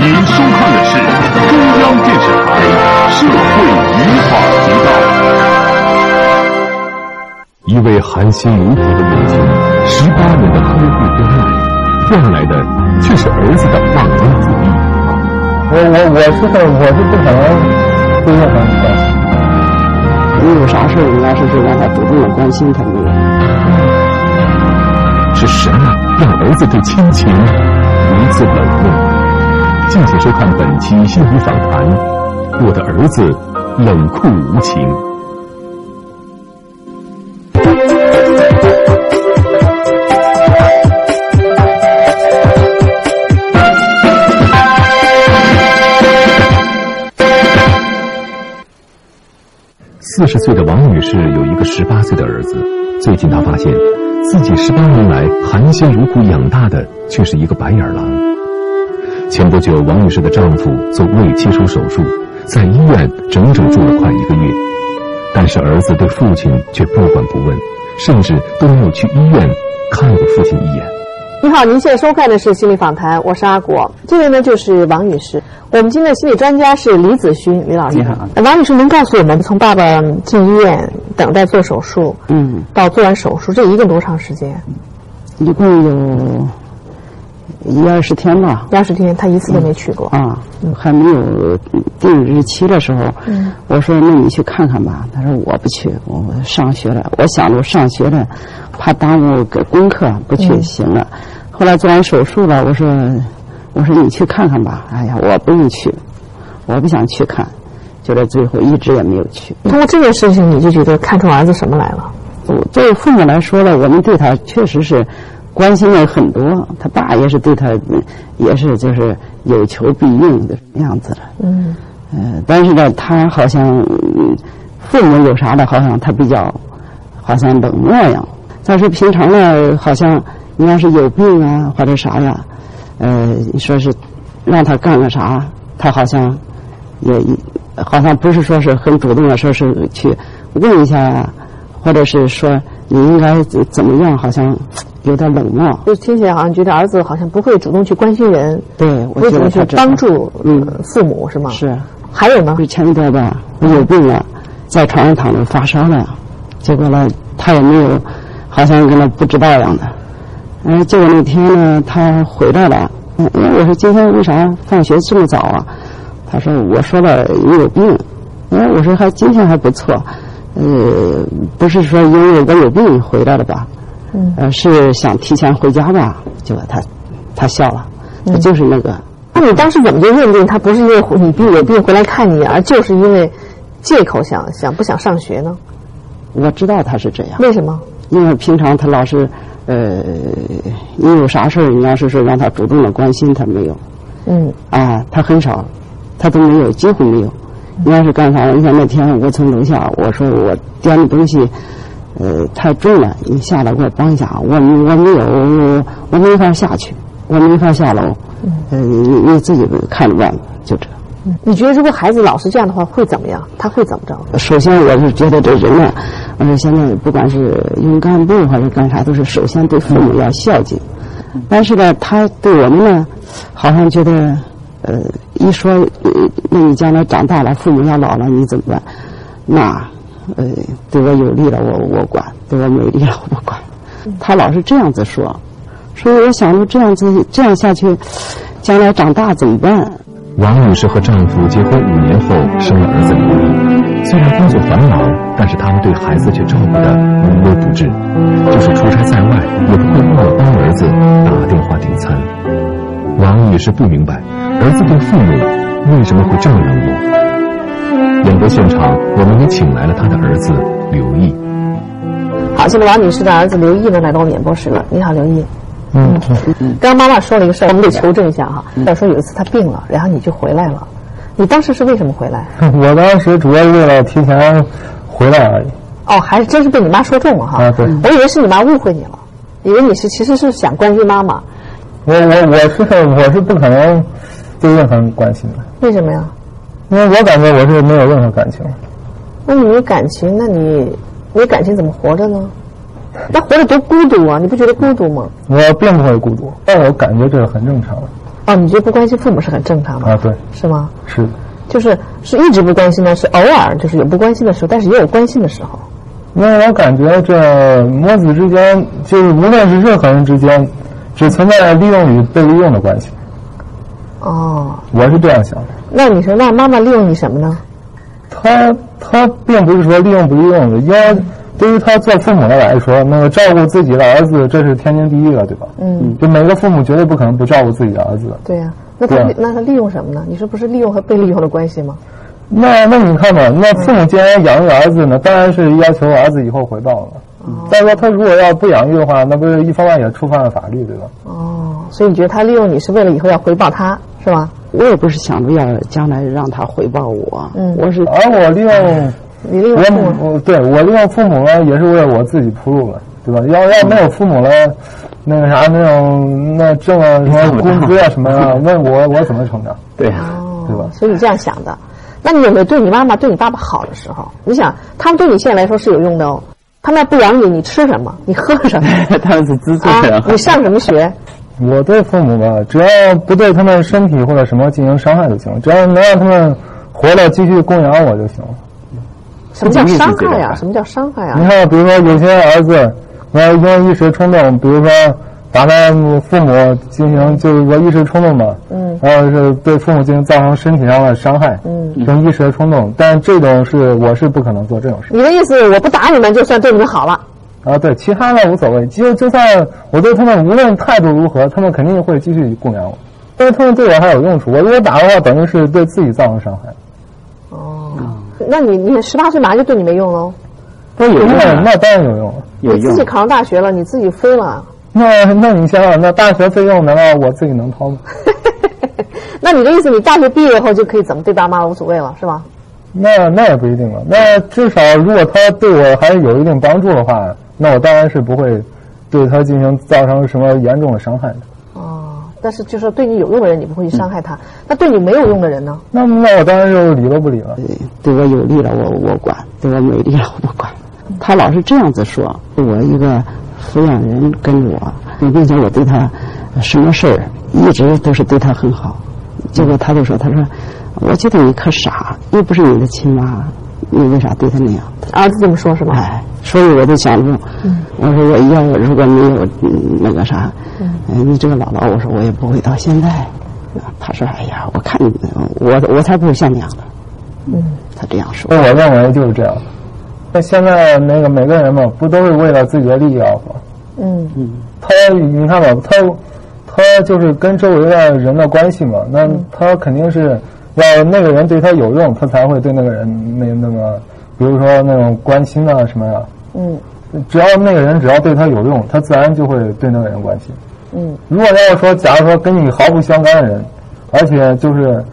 您收看的是中央电视台社会与法频道。一位含辛茹苦的母亲，十八年的呵护关爱，换来的却是儿子的忘恩负义。我我我是我是不可能对任何人关心。你有啥事儿，你要是说让他主动的关心他没有？是什么让儿子对亲情如此冷漠？敬请收看本期心理访谈。我的儿子冷酷无情。四十岁的王女士有一个十八岁的儿子，最近她发现自己十八年来含辛茹苦养大的却是一个白眼狼。前不久，王女士的丈夫做胃切除手术，在医院整整住了快一个月，但是儿子对父亲却不管不问，甚至都没有去医院看过父亲一眼。你好，您现在收看的是心理访谈，我是阿果，这位呢就是王女士。我们今天的心理专家是李子勋李老师。你好，王女士，能告诉我们从爸爸进医院等待做手术，嗯，到做完手术这一共多长时间？一共有一二十天吧。二十天，他一次都没去过。啊，还没有定日期的时候，嗯我说那你去看看吧。他说我不去，我上学了。我想着上学了，怕耽误个功课，不去嗯行了。后来做完手术了，我说我说你去看看吧。哎呀，我不用去，我不想去看，就在最后一直也没有去。通过这件事情，你就觉得看出儿子什么来了？我作为父母来说呢，我们对他确实是关心了很多。他爸也是对他，嗯也是就是有求必应的样子的。嗯呃，但是呢，他好像嗯父母有啥的，好像他比较好像冷漠呀。再说平常呢，好像你要是有病啊或者啥呀，呃，你说是让他干个啥，他好像也好像不是说是很主动的说是去问一下呀，或者是说你应该怎怎么样，好像有点冷漠。就听起来好像觉得儿子好像不会主动去关心人，对，我不会主动去帮助嗯呃父母，是吗？。是。还有呢不？是前一段吧，我有病了，在床上躺着发烧了，结果呢，他也没有，好像跟他不知道一样的。嗯，结果那天呢，他回来了，嗯，哎我说今天为啥放学这么早啊？他说我说了你有病，哎，我说还今天还不错，呃，不是说因为我有病回来了吧？嗯呃，是想提前回家吧？结果他，他笑了，他就是那个。那你当时怎么就认定他不是因为你病有病回来看你，而就是因为借口想想不想上学呢？我知道他是这样。为什么？因为平常他老是，呃，你有啥事儿，你要是说让他主动的关心，他没有，嗯啊，他很少，他都没有，几乎没有。你要是干啥？你想那天我从楼下，我说我掂的东西，呃，太重了，你下来给我帮一下。我我没有，我我没法下去，我没法下楼。呃，你你自己看着办，就这。你觉得如果孩子老是这样的话，会怎么样？他会怎么着？首先，我是觉得这人呢，我说现在不管是用干部还是干啥，都是首先对父母要孝敬。但是呢，他对我们呢，好像觉得，呃，一说，呃那你将来长大了，父母要老了，你怎么办？那，呃，对我有利了，我我管；对我没利了，我不管。他老是这样子说，所以我想着这样子这样下去，将来长大怎么办？王女士和丈夫结婚五年后生了儿子刘毅，虽然工作繁忙，但是他们对孩子却照顾得无微不至，就是出差在外也不会忘了帮儿子打电话订餐。王女士不明白儿子对父母为什么会这么冷漠。演播现场，我们也请来了他的儿子刘毅。好，现在王女士的儿子刘毅呢来到我们演播室了。你好，刘毅。嗯，刚刚妈妈说了一个事儿，我们得求证一下哈。要说有一次他病了，然后你就回来了，你当时是为什么回来？我当时主要是为了提前回来而已。哦，还是真是被你妈说中了哈。啊对我以为是你妈误会你了，以为你是其实是想关心妈妈，我我我是我是不可能对任何人关心的，为什么呀？因为我感觉我是没有任何感情。那你没感情，那你没感情怎么活着呢？那活着多孤独啊！你不觉得孤独吗？我并不会孤独，但我感觉这是很正常的。哦，你觉得不关心父母是很正常的啊，对，是吗？是。就是是一直不关心呢，是偶尔就是有不关心的时候，但是也有关心的时候。因为我感觉这母子之间，就是无论是任何人之间，只存在利用与被利用的关系。哦，我是这样想的。那你说，那妈妈利用你什么呢？他他并不是说利用不利用的，因为对于他做父母的来说，那个照顾自己的儿子，这是天经地义的，对吧？嗯，就每个父母绝对不可能不照顾自己的儿子。对呀、那他、啊那他利用什么呢？你说不是利用和被利用的关系吗？那那你看吧，那父母既然养育儿子呢，当然是要求儿子以后回报了。但是说他如果要不养育的话，那不是一方面也触犯了法律，对吧？哦，所以你觉得他利用你是为了以后要回报他，是吧？我也不是想着要将来让他回报我，嗯我是而我利用你利用父母，对我利用父母呢，也是为了我自己铺路了，对吧？要要没有父母了，那个啥那种那挣了什么工资啊什么啊，问我我怎么成长？对呀、对吧哦，所以你这样想的。那你有没有对你妈妈、对你爸爸好的时候？你想，他们对你现在来说是有用的哦。他们要不养你，你吃什么？你喝什么？他们是资助啊，，你上什么学？我对父母吧，只要不对他们身体或者什么进行伤害就行，只要能让他们活着继续供养我就行了。什么叫伤害呀、什么叫伤害你啊？看，比如说有些儿子，我因为一时冲动，比如说把他父母进行就是说一时冲动嘛，嗯，然后是对父母进行造成身体上的伤害，嗯，这种一时的冲动，但这种是我是不可能做这种事你的意思，我不打你们，就算对你们好了。啊。对，其他的无所谓，就就算我对他们无论态度如何，他们肯定会继续供养我，但是他们对我还有用处。我如果打的话，等于是对自己造成伤害。哦，那你你十八岁马上就对你没用喽？那有用那当然有用。有用你自己。考上大学了，你自己飞了，那那你想想，那大学费用难道我自己能掏吗？那你的意思，你大学毕业后就可以怎么对爸妈无所谓了，是吧？那那也不一定了。那至少如果他对我还有一定帮助的话，那我当然是不会对他进行造成什么严重的伤害的。哦，但是就是对你有用的人，你不会去伤害他。那对你没有用的人呢？那那我当然就理都不理了。对对我有利了我我管，对我没利了我不管。他老是这样子说，我一个抚养人跟着我，并且我对他什么事儿一直都是对他很好。结果他就说：“他说，我觉得你可傻，又不是你的亲妈，你为啥对他那样？”儿子这么说，是吧？哎，所以我就想着，我说我要如果没有嗯那个啥，嗯，你这个姥姥，我说我也不会到现在。他说：“哎呀，我看你，我我才不会像那样的。”嗯，他这样说。我认为就是这样。那现在那个每个人嘛，不都是为了自己的利益而活？嗯他你看吧，他他就是跟周围的人的关系嘛，那他肯定是要那个人对他有用，他才会对那个人那那个，比如说那种关心啊什么呀。嗯只要那个人只要对他有用，他自然就会对那个人关心。嗯如果要是说，假如说跟你毫不相干的人，而且就是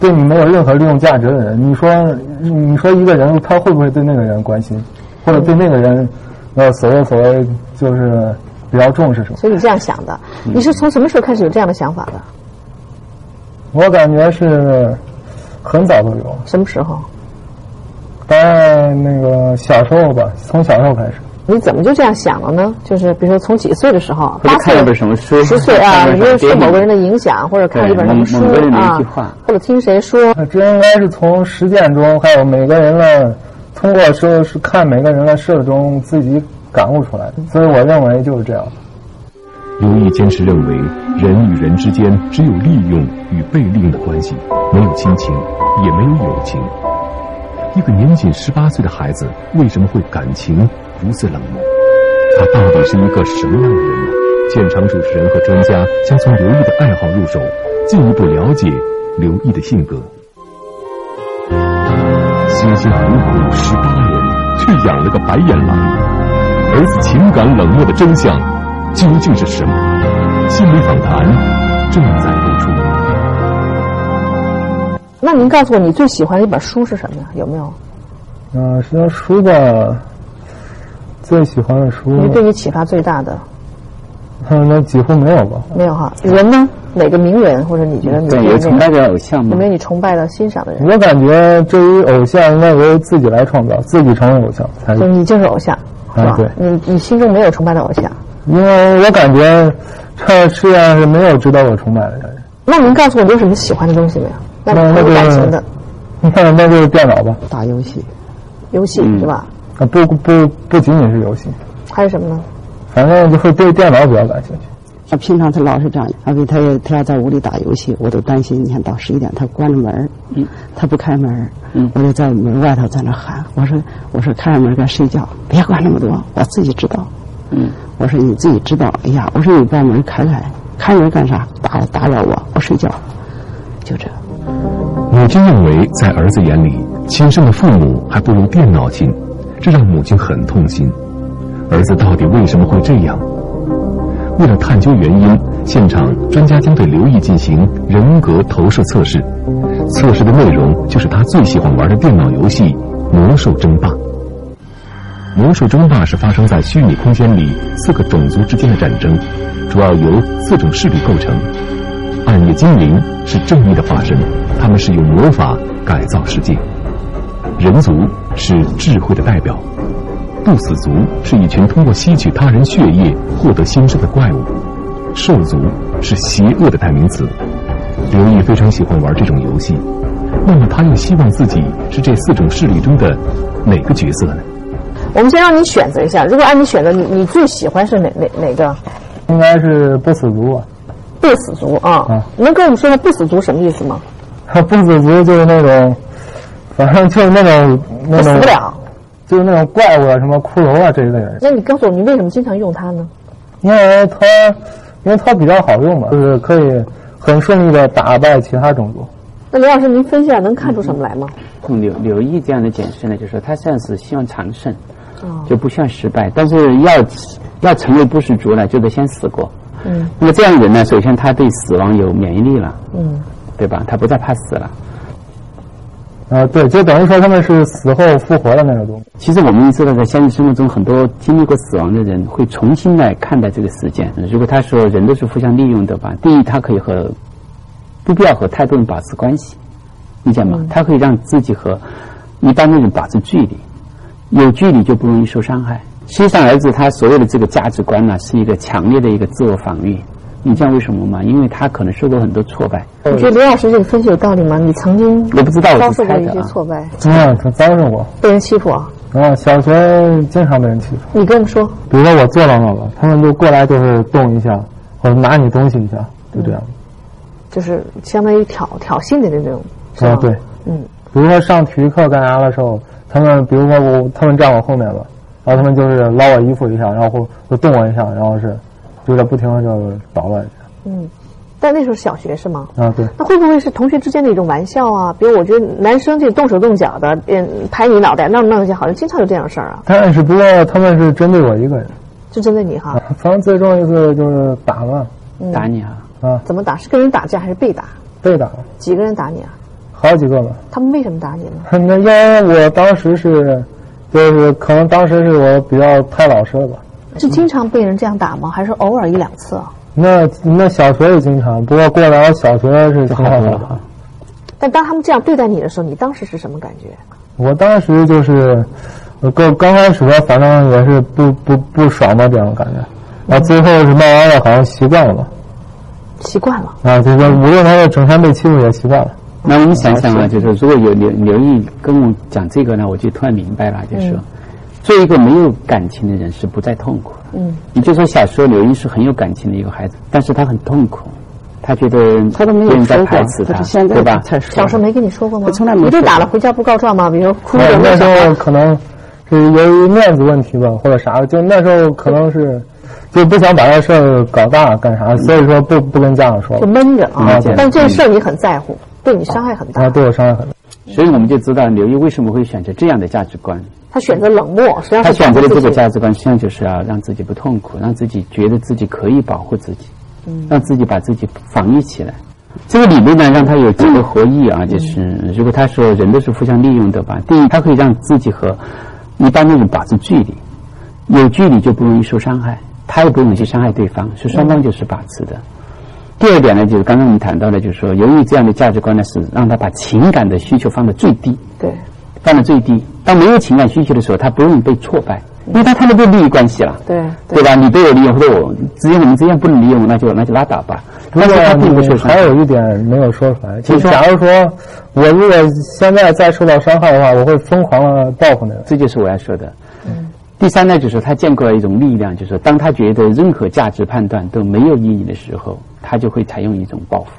对对你没有任何利用价值的人，你说你说一个人他会不会对那个人关心，或者对那个人呃所谓所谓就是比较重视什么？所以你这样想的，你是从什么时候开始有这样的想法的？我感觉是很早都有，什么时候？大概那个小时候吧，从小时候开始。你怎么就这样想了呢？就是比如说从几岁的时候，八岁看了本什么书，十岁啊，受某个人的影响，或者看一本什么书对某某个人的一啊句话，或者听谁说，这应该是从实践中，还有每个人的通过说是看每个人的事中自己感悟出来的，所以我认为就是这样。刘毅坚持认为，人与人之间只有利用与被利用的关系，没有亲情，也没有友情。一个年仅十八岁的孩子，为什么会感情如此冷漠？他到底是一个什么样的人呢？现场主持人和专家将从刘毅的爱好入手，进一步了解刘毅的性格。辛辛苦苦十八年，却养了个白眼狼，儿子情感冷漠的真相究竟是什么？心理访谈正在播出。那您告诉我，你最喜欢的一本书是什么呀？有没有？嗯、实际上书吧，最喜欢的书，你对你启发最大的嗯，那几乎没有吧。没有哈？人呢？哪个名人或者你觉得你有崇拜的偶像吗有没？有你崇拜的、欣赏的人？我感觉这于偶像，应该由自己来创造，自己成为偶像才就是你就是偶像，是吧？啊对你你心中没有崇拜的偶像，因为我感觉这世界上是没有值得我崇拜的人。那您告诉我，你有什么喜欢的东西没有？那那感情的你看那就 是电脑吧，打游戏，游戏嗯是吧？啊不不不仅仅是游戏，还有什么呢？反正就是对电脑比较感兴趣。他平常他老是这样，而且他也他要在屋里打游戏，我都担心。你看到十一点他关着门儿嗯他不开门儿嗯我就在门外头在那喊，我说我说开着门该睡觉，别管那么多，我自己知道。嗯，我说你自己知道，哎呀，我说你把门开开，开门干啥？打打扰我，我睡觉，就这。母亲认为，在儿子眼里，亲生的父母还不如电脑亲，这让母亲很痛心。儿子到底为什么会这样？为了探究原因，现场专家将对刘毅进行人格投射测试。测试的内容就是他最喜欢玩的电脑游戏《魔兽争霸》。《魔兽争霸》是发生在虚拟空间里四个种族之间的战争，主要由四种势力构成。暗夜精灵是正义的化身，他们是用魔法改造世界；人族是智慧的代表；不死族是一群通过吸取他人血液获得新生的怪物；兽族是邪恶的代名词。刘毅非常喜欢玩这种游戏，那么他又希望自己是这四种势力中的哪个角色呢？我们先让你选择一下，如果按你选择，你你最喜欢是哪哪哪个？应该是不死族吧？不死族啊啊！能跟我们说说不死族什么意思吗？不死族就是那种，反正就是那种那种死不，了。就是那种怪物啊，什么骷髅啊这一类人。那你告诉我，你为什么经常用它呢？因为它，因为它比较好用嘛，就是可以很顺利的打败其他种族。那刘老师，您分析下能看出什么来吗？从刘刘毅这样的解释呢，就是说他现在是希望长胜，哦就不希望失败，但是要要成为不死族呢，就得先死过。嗯那么这样的人呢，首先他对死亡有免疫力了，嗯，对吧？他不再怕死了。啊，对，就等于说他们是死后复活的那个东西。其实我们知道，在现实生活中，很多经历过死亡的人会重新来看待这个事件。如果他说人都是互相利用的吧，第一，他可以和不必要和太多人保持关系，理解吗？他可以让自己和一般的人保持距离，有距离就不容易受伤害。实际上，儿子他所有的这个价值观呢，是一个强烈的一个自我防御。你知道为什么吗？因为他可能受过很多挫败。你觉得刘老师这个分析有道理吗？你曾经我不知道，我遭受过一。些挫败，嗯，他遭受过。被人欺负啊？啊，小学经常被人欺负。你跟我们说，比如说我坐到那了，他们就过来就是动一下，或者拿你东西一下，就这样。就是相当于挑挑衅的那种，是吧？啊，对。嗯，比如说上体育课干啥的时候，他们比如说我他们站我后面了，然后他们就是捞我衣服一下，然后会会动我一下，然后是就在不停的就捣乱嗯，但那时候小学是吗？啊，对。那会不会是同学之间的一种玩笑啊？比如我觉得男生就动手动脚的，嗯，拍你脑袋弄弄一下，好像经常有这样的事儿啊，但是不过他们是针对我一个人，就针对你哈。反正最重一次就是打了打你啊！啊，怎么打？是跟人打架还是被打？被打几个人打你啊？好几个吧。他们为什么打你呢？那因为我当时是，就是可能当时是我比较太老实了吧。是经常被人这样打吗？还是偶尔一两次啊？那那小学也经常，不过过了小学是挺好的。但当他们这样对待你的时候，你当时是什么感觉？我当时就是，呃刚刚开始吧，反正也是不不不爽吧这种感觉，然后最后是慢慢的好像习惯了吧，习惯了。啊，就是无论他是整天被欺负也习惯了。那我们想想啊，就是如果有刘刘毅跟我讲这个呢，我就突然明白了，就是说，做一个没有感情的人是不再痛苦的。嗯，你就是说，小时候刘英是很有感情的一个孩子，但是他很痛苦，他觉得他都没有说过排斥，他，他是现在对吧？小时候没跟你说过吗？他从来没你被打了回家不告状吗？比如哭那那时着那小孩候可能是由于面子问题吧，或者啥的，就那时候可能是就不想把这事儿搞大干啥，所以说不不跟家长说就闷着啊。但这事儿你很在乎，对你伤害很大啊，。对我伤害很大。所以我们就知道刘毅为什么会选择这样的价值观。他选择冷漠，实际上他选择的这个价值观，实际上就是要让自己不痛苦，让自己觉得自己可以保护自己，让自己把自己防御起来。这个理论呢，让他有几个合意啊，就是如果他说人都是互相利用的吧，第一，他可以让自己和一般的人保持距离，有距离就不容易受伤害，他也不容易去伤害对方，是双方就是把持的。第二点呢，就是刚刚我们谈到的，就是说，由于这样的价值观呢，是让他把情感的需求放到最低，对，放到最低。当没有情感需求的时候，他不容易被挫败，因为他他们都利益关系了，对对吧？你对我利用，或者我只有我们之间不能利用，那就那就拉倒吧。不但是他并不过受伤还有一点没有说出来，就是假如说我如果现在再受到伤害的话，我会疯狂的报复那个。这就是我要说的。第三呢，就是他建构了一种力量，就是当他觉得任何价值判断都没有意义的时候，他就会采用一种报复，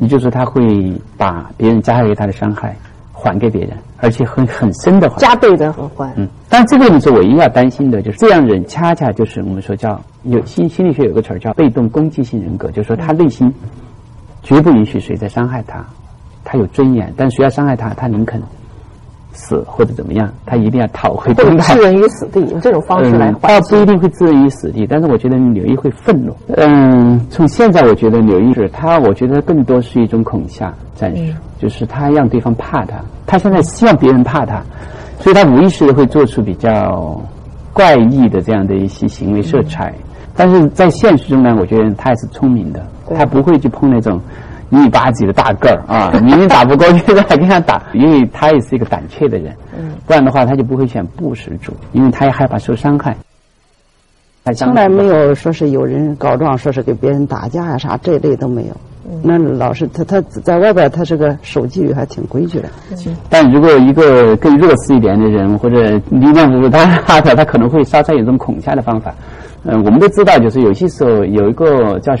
也就是说他会把别人加害给他的伤害还给别人，而且很很深的还。加倍的还。嗯，但这个你是唯一要担心的，就是这样人恰恰就是我们说叫有心心理学有个词儿叫被动攻击性人格，就是说他内心绝不允许谁在伤害他，他有尊严，但谁要伤害他，他宁肯死或者怎么样，他一定要讨回公道。置人于死地，用这种方式来倒不一定会置人于死地，但是我觉得柳毅会愤怒。嗯，从现在我觉得柳毅是他，我觉得更多是一种恐吓战术，就是他让对方怕他，他现在希望别人怕他，所以他无意识的会做出比较怪异的这样的一些行为色彩。但是在现实中呢，我觉得他还是聪明的，他不会去碰那种。一米八几的大个儿啊，明明打不过去的还跟他打，因为他也是一个胆怯的人，不然的话他就不会选布施主，因为他也害怕受伤害。从来没有说是有人告状，说是给别人打架呀、啥这一类都没有。那老是他他在外边，他是个守纪律还挺规矩的。但如果一个更弱势一点的人，或者力量不如他的，他可能会稍稍有这种恐吓的方法。嗯、我们都知道，就是有些时候有一个叫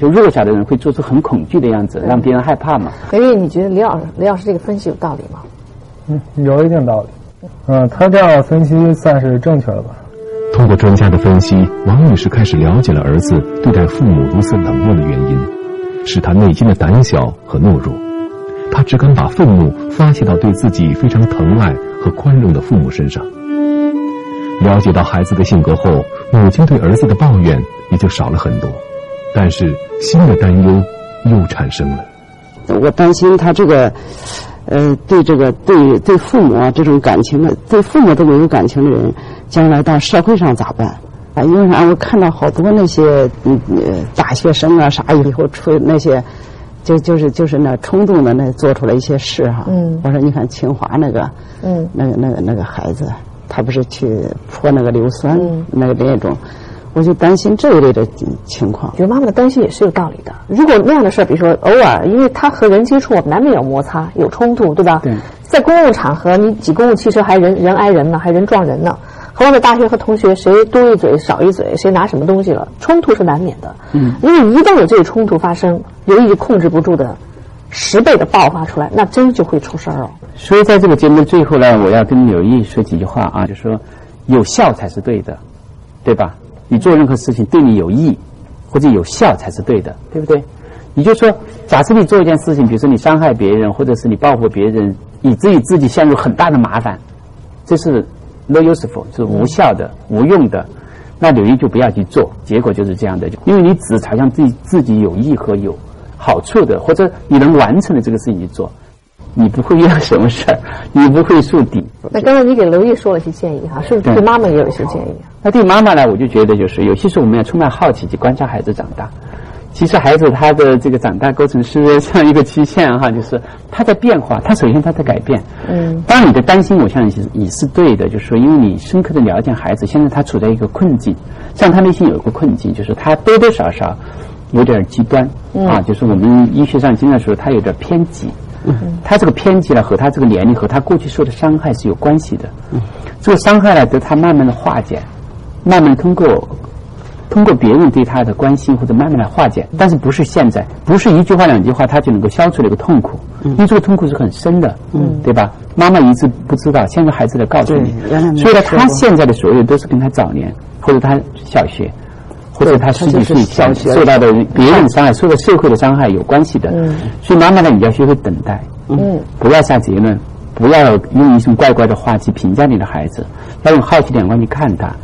就弱小的人会做出很恐惧的样子，让别人害怕嘛。所以，你觉得李老师李老师这个分析有道理吗？嗯，有一定道理。嗯，他这样分析算是正确的吧？通过专家的分析，王女士开始了解了儿子对待父母如此冷漠的原因，是他内心的胆小和懦弱。他只敢把愤怒发泄到对自己非常疼爱和宽容的父母身上。了解到孩子的性格后，母亲对儿子的抱怨也就少了很多，但是新的担忧又产生了。我担心他这个，呃，对这个对对父母啊这种感情的，对父母都没有感情的人，将来到社会上咋办？啊，因为啥？我看到好多那些嗯呃大学生啊啥以后出那些，就就是就是那冲动的那做出来一些事哈。嗯我说你看清华那个，嗯那个那个那个孩子，他不是去泼那个硫酸，嗯那个那种，我就担心这一类的情况我。觉得妈妈的担心也是有道理的。如果那样的事儿，比如说偶尔，因为他和人接触，难免有摩擦、有冲突，对吧？对。在公共场合，你挤公共汽车还人人挨人呢，还人撞人呢。何况在大学和同学，谁多一嘴少一嘴，谁拿什么东西了，冲突是难免的。嗯。因为一旦有这个冲突发生，由于控制不住的十倍的爆发出来，那真就会出事儿了。所以在这个节目的最后呢，我要跟柳毅说几句话啊，就说有效才是对的，对吧？你做任何事情对你有益或者有效才是对的，对不对？你就说，假设你做一件事情，比如说你伤害别人，或者是你报复别人，以至于自己陷入很大的麻烦，这是 no useful，是无效的、无用的。那柳毅就不要去做，结果就是这样的，因为你只朝向自己自己有益和有好处的，或者你能完成的这个事情去做，你不会遇到什么事儿，你不会树敌。那刚才你给刘毅说了一些建议哈，是不是对对妈妈也有一些建议啊？那对妈妈呢，我就觉得就是有些时候我们要充满好奇去观察孩子长大。其实孩子他的这个长大过程是这样一个期限哈，就是他在变化，他首先他在改变。嗯。当然你的担心，我相信也是对的，就是说因为你深刻的了解孩子，现在他处在一个困境，像他内心有一个困境，就是他多多少少有点极端、啊，就是我们医学上经常说他有点偏激。他这个偏激呢，和他这个年龄和他过去受的伤害是有关系的。嗯这个伤害呢，得他慢慢的化解，慢慢通过通过别人对他的关心或者慢慢的化解，但是不是现在，不是一句话两句话他就能够消除这个痛苦，嗯因为这个痛苦是很深的，嗯，对吧？妈妈一直不知道，现在孩子来告诉你所以呢，他现在的所有都是跟他早年或者他小学。或者他十几岁前受到的别人伤害、受到社会的伤害有关系的，所以妈妈呢，你要学会等待，嗯，不要下结论，不要用一种怪怪的话去评价你的孩子，要用好奇的眼光去看他。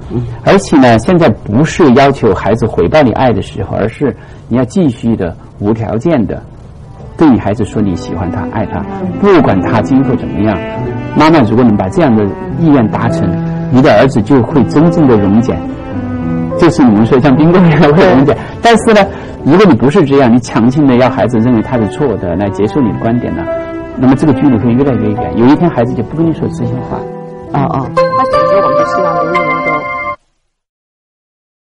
而且呢，现在不是要求孩子回报你爱的时候，而是你要继续的无条件的对你孩子说你喜欢他、爱他，不管他今后怎么样。妈妈如果能把这样的意愿达成，你的儿子就会真正的溶解。就是你们说像冰棍一样会溶解，但是呢，如果你不是这样，你强行的要孩子认为他是错的来接受你的观点呢，那么这个距离会越来越远。有一天孩子就不跟你说真心话。啊啊。